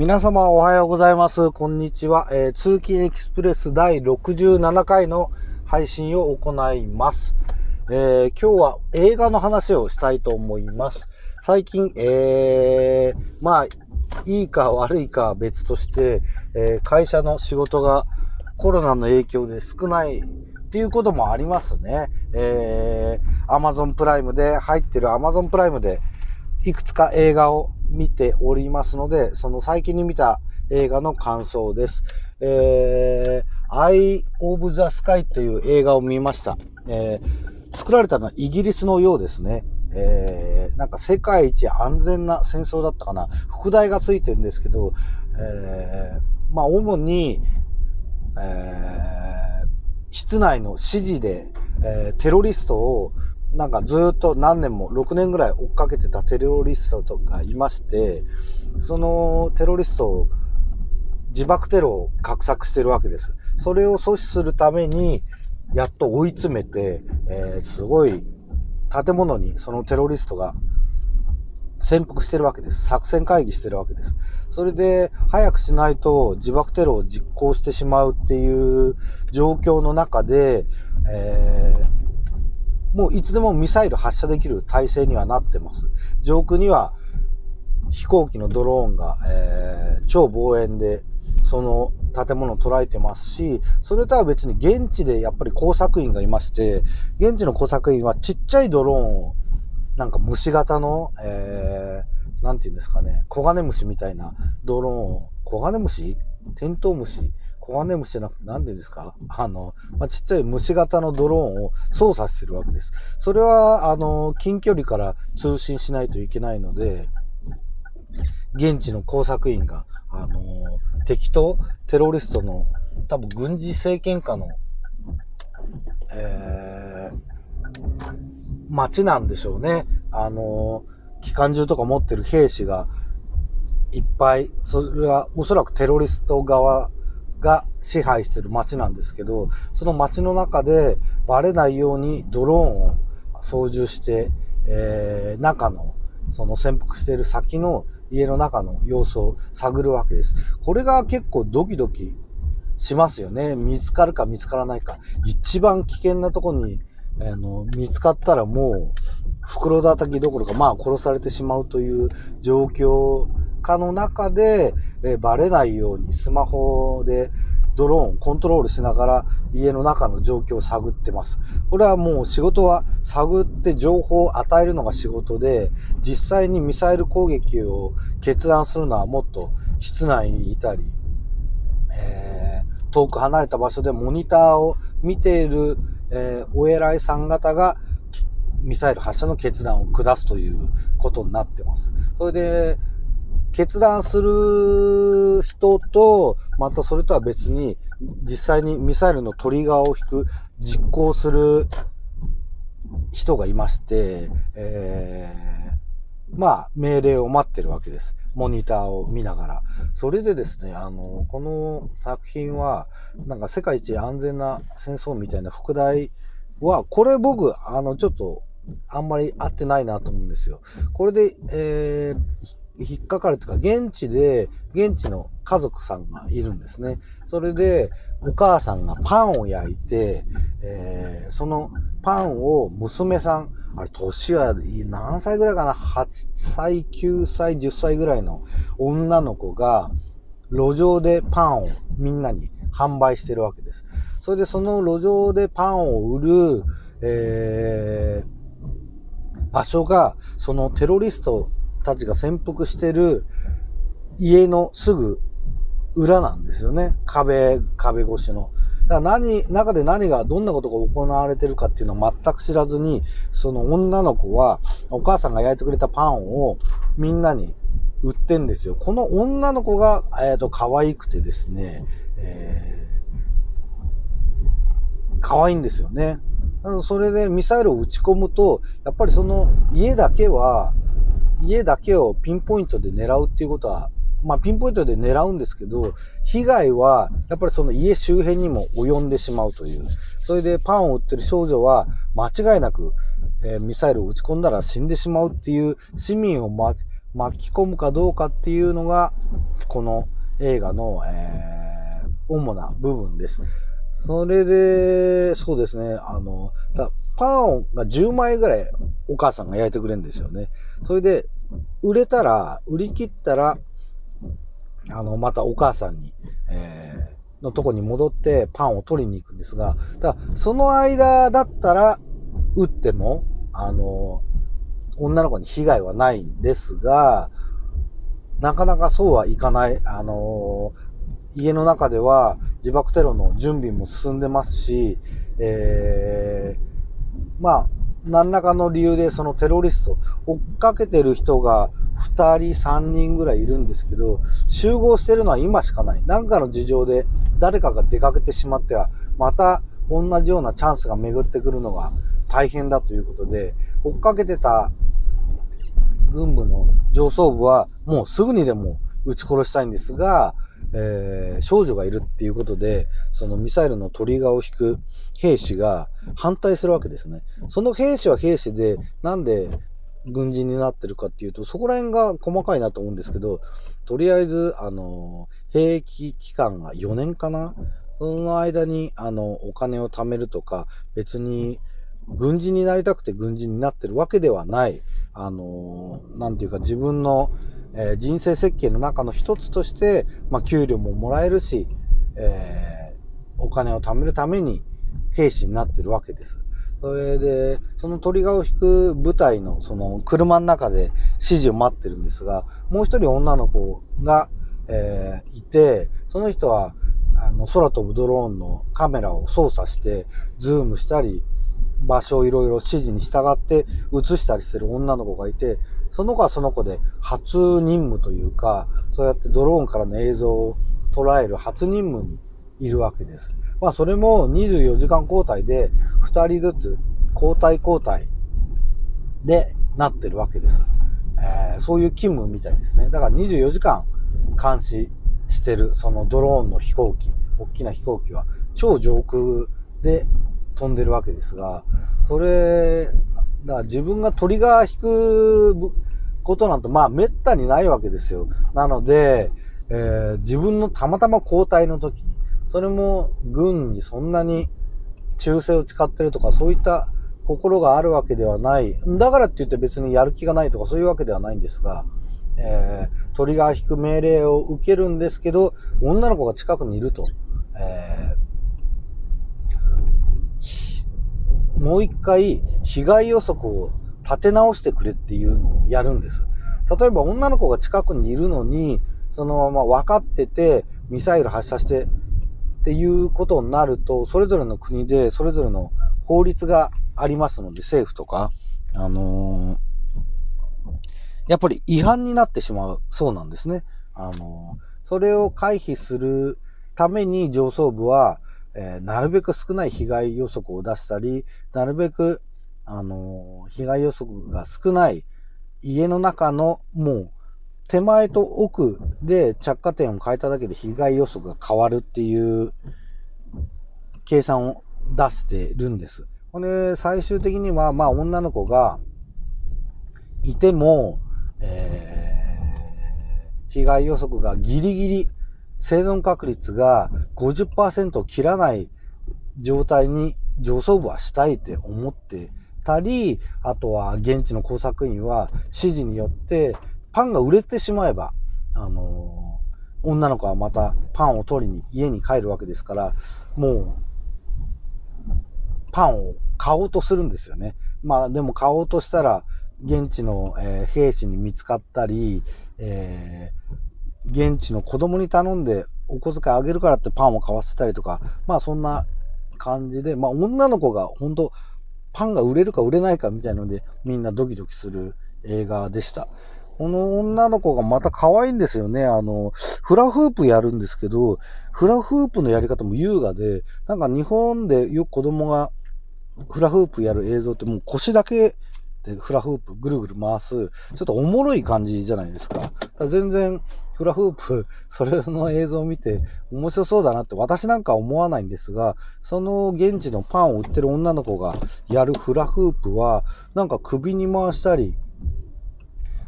皆様おはようございます。こんにちは。えー、通勤エキスプレス第67回の配信を行います。えー、今日は映画の話をしたいと思います。最近、えー、まあ、いいか悪いか別として、えー、会社の仕事がコロナの影響で少ないっていうこともありますね。えー、Amazon プライムで入ってる Amazon プライムでいくつか映画を見ておりますので、その最近に見た映画の感想です。えー、Eye of the Sky という映画を見ました。えー、作られたのはイギリスのようですね。えー、なんか世界一安全な戦争だったかな。副題がついてるんですけど、えー、まあ主に、えー、室内の指示で、えー、テロリストをなんかずっと何年も、6年ぐらい追っかけてたテロリストとかいまして、そのテロリストを、自爆テロを画策してるわけです。それを阻止するために、やっと追い詰めて、えー、すごい建物にそのテロリストが潜伏してるわけです。作戦会議してるわけです。それで、早くしないと自爆テロを実行してしまうっていう状況の中で、えーもういつでもミサイル発射できる体制にはなってます。上空には飛行機のドローンが、えー、超望遠でその建物を捉えてますし、それとは別に現地でやっぱり工作員がいまして、現地の工作員はちっちゃいドローンを、なんか虫型の、えー、なんて言うんですかね、コガネムシみたいなドローンを、コガネムシ？テントウムシ？コガネムシじゃなくて何でですか？あの、まあ、ちっちゃい虫型のドローンを操作してるわけです。それは、あの、近距離から通信しないといけないので、現地の工作員が、あの、敵とテロリストの、多分軍事政権下の、えー、街なんでしょうね。あの、機関銃とか持ってる兵士がいっぱい、それはおそらくテロリスト側が支配してる街なんですけど、その街の中でバレないようにドローンを操縦して、えー、中の、その潜伏している先の家の中の様子を探るわけです。これが結構ドキドキしますよね。見つかるか見つからないか。一番危険なとこに、あの、見つかったらもう、袋叩きどころか、まあ殺されてしまうという状況下の中で、えー、バレないようにスマホでドローンコントロールしながら家の中の状況を探ってます。これはもう仕事は探って情報を与えるのが仕事で、実際にミサイル攻撃を決断するのはもっと室内にいたり、えー、遠く離れた場所でモニターを見ている、えー、お偉いさん方がミサイル発射の決断を下すということになってます。それで、決断する人と、またそれとは別に、実際にミサイルのトリガーを引く、実行する人がいまして、えー、まあ、命令を待ってるわけです。モニターを見ながら。それでですね、あの、この作品は、なんか世界一安全な戦争みたいな副題は、これ僕、あの、ちょっと、あんまり合ってないなと思うんですよ。これで、えー、引っかかるというか、現地で、現地の家族さんがいるんですね。それで、お母さんがパンを焼いて、えー、そのパンを娘さん、あれ、年は何歳ぐらいかな ?8 歳、9歳、10歳ぐらいの女の子が、路上でパンをみんなに販売してるわけです。それでその路上でパンを売る、えー、場所が、そのテロリストたちが潜伏してる家のすぐ裏なんですよね。壁、壁越しの。だから何、中で何が、どんなことが行われてるかっていうのを全く知らずに、その女の子は、お母さんが焼いてくれたパンをみんなに売ってんですよ。この女の子が、えっ、ー、と、可愛くてですね、えー、可愛いんですよね。それでミサイルを撃ち込むと、やっぱりその家だけは、家だけをピンポイントで狙うっていうことは、まあピンポイントで狙うんですけど、被害はやっぱりその家周辺にも及んでしまうという。それでパンを売ってる少女は間違いなく、えー、ミサイルを撃ち込んだら死んでしまうっていう市民を、ま、巻き込むかどうかっていうのがこの映画の、えー、主な部分です。それで、そうですね、あの、パンが10枚ぐらいお母さんが焼いてくれるんですよね。それで、売れたら、売り切ったら、あの、またお母さんに、えー、のとこに戻ってパンを取りに行くんですが、だその間だったら、打っても、あの、女の子に被害はないんですが、なかなかそうはいかない。あの家の中では自爆テロの準備も進んでますし、えー、まあ、何らかの理由でそのテロリスト、追っかけてる人が2人、3人ぐらいいるんですけど、集合してるのは今しかない。何かの事情で誰かが出かけてしまっては、また同じようなチャンスが巡ってくるのが大変だということで、追っかけてた軍部の上層部はもうすぐにでも撃ち殺したいんですが、えー、少女がいるっていうことで、そのミサイルのトリガーを引く兵士が反対するわけですね。その兵士は兵士で、なんで軍人になってるかっていうと、そこら辺が細かいなと思うんですけど、とりあえず、あの、兵役期間が4年かな？その間に、あの、お金を貯めるとか、別に、軍人になりたくて軍人になってるわけではない、あの、なんていうか自分の、えー、人生設計の中の一つとして、まあ、給料ももらえるし、えー、お金を貯めるために兵士になってるわけです。それで、そのトリガーを引く部隊のその車の中で指示を待ってるんですが、もう一人女の子が、えー、いて、その人は、あの、空飛ぶドローンのカメラを操作して、ズームしたり、場所をいろいろ指示に従って映したりしてる女の子がいて、その子はその子で初任務というか、そうやってドローンからの映像を捉える初任務にいるわけです。まあそれも24時間交代で2人ずつ交代交代でなってるわけです。えー、そういう勤務みたいですね。だから24時間監視してるそのドローンの飛行機、大きな飛行機は超上空で飛んでるわけですが、それ、だから自分がトリガー引くことなんてまあ滅多にないわけですよ。なので、えー、自分のたまたま交代の時に、それも軍にそんなに忠誠を誓ってるとかそういった心があるわけではない。だからって言って別にやる気がないとかそういうわけではないんですが、えー、トリガー引く命令を受けるんですけど、女の子が近くにいると。えー、もう一回被害予測を立て直してくれっていうのをやるんです。例えば女の子が近くにいるのに、そのまま分かってて、ミサイル発射してっていうことになると、それぞれの国でそれぞれの法律がありますので、政府とか、あのー、やっぱり違反になってしまうそうなんですね。あのー、それを回避するために上層部は、えー、なるべく少ない被害予測を出したり、なるべく、あの被害予測が少ない家の中のもう手前と奥で着火点を変えただけで被害予測が変わるっていう計算を出してるんです。ほんで、最終的には、まあ女の子がいても、えー、被害予測がギリギリ生存確率が50%を切らない状態に上層部はしたいって思ってたり、あとは現地の工作員は指示によってパンが売れてしまえば、あのー、女の子はまたパンを取りに家に帰るわけですから、もう、パンを買おうとするんですよね。まあでも買おうとしたら、現地の、えー、兵士に見つかったり、えー、現地の子供に頼んでお小遣いあげるからってパンを買わせたりとか、まあそんな感じで、まあ女の子が本当パンが売れるか売れないかみたいのでみんなドキドキする映画でした。この女の子がまた可愛いんですよね。あの、フラフープやるんですけど、フラフープのやり方も優雅で、なんか日本でよく子供がフラフープやる映像ってもう腰だけでフラフープぐるぐる回す、ちょっとおもろい感じじゃないですか。か全然フラフープ、それの映像を見て面白そうだなって私なんか思わないんですが、その現地のパンを売ってる女の子がやるフラフープは、なんか首に回したり、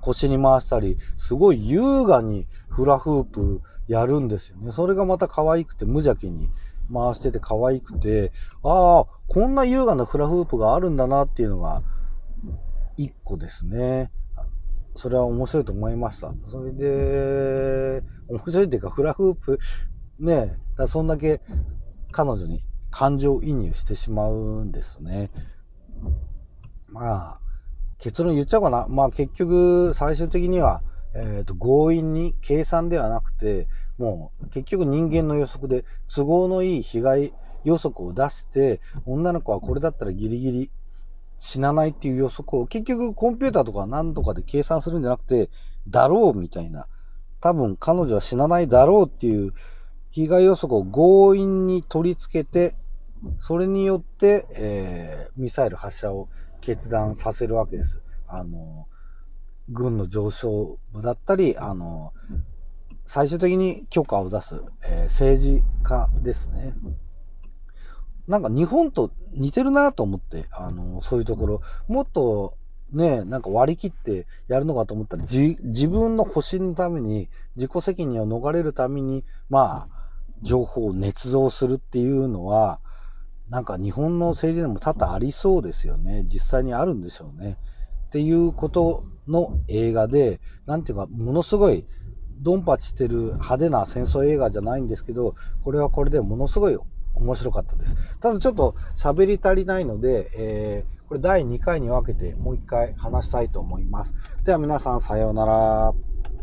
腰に回したり、すごい優雅にフラフープやるんですよね。それがまた可愛くて無邪気に回してて可愛くて、ああ、こんな優雅なフラフープがあるんだなっていうのが、一個ですね。それは面白いと思いました。それで、面白いっていうか、フラフープ、ね、だそんだけ彼女に感情移入してしまうんですね。まあ、結論言っちゃおうかな。まあ結局、最終的には、えっ、ー、と、強引に計算ではなくて、もう結局人間の予測で都合のいい被害予測を出して、女の子はこれだったらギリギリ死なないっていう予測を結局コンピューターとか何とかで計算するんじゃなくて、だろうみたいな。多分彼女は死なないだろうっていう被害予測を強引に取り付けて、それによって、えー、ミサイル発射を決断させるわけです。あの、軍の上昇部だったり、あの、最終的に許可を出す、えー、政治家ですね。なんか日本と似てるなと思って、あの、そういうところ、もっとね、なんか割り切ってやるのかと思ったら、じ、自分の保身のために、自己責任を逃れるために、まあ、情報を捏造するっていうのは、なんか日本の政治でも多々ありそうですよね。実際にあるんでしょうね。っていうことの映画で、なんていうか、ものすごいドンパチしてる派手な戦争映画じゃないんですけど、これはこれでものすごい面白かったです。ただちょっと喋り足りないので、えー、これ第2回に分けてもう1回話したいと思います。では皆さんさようなら。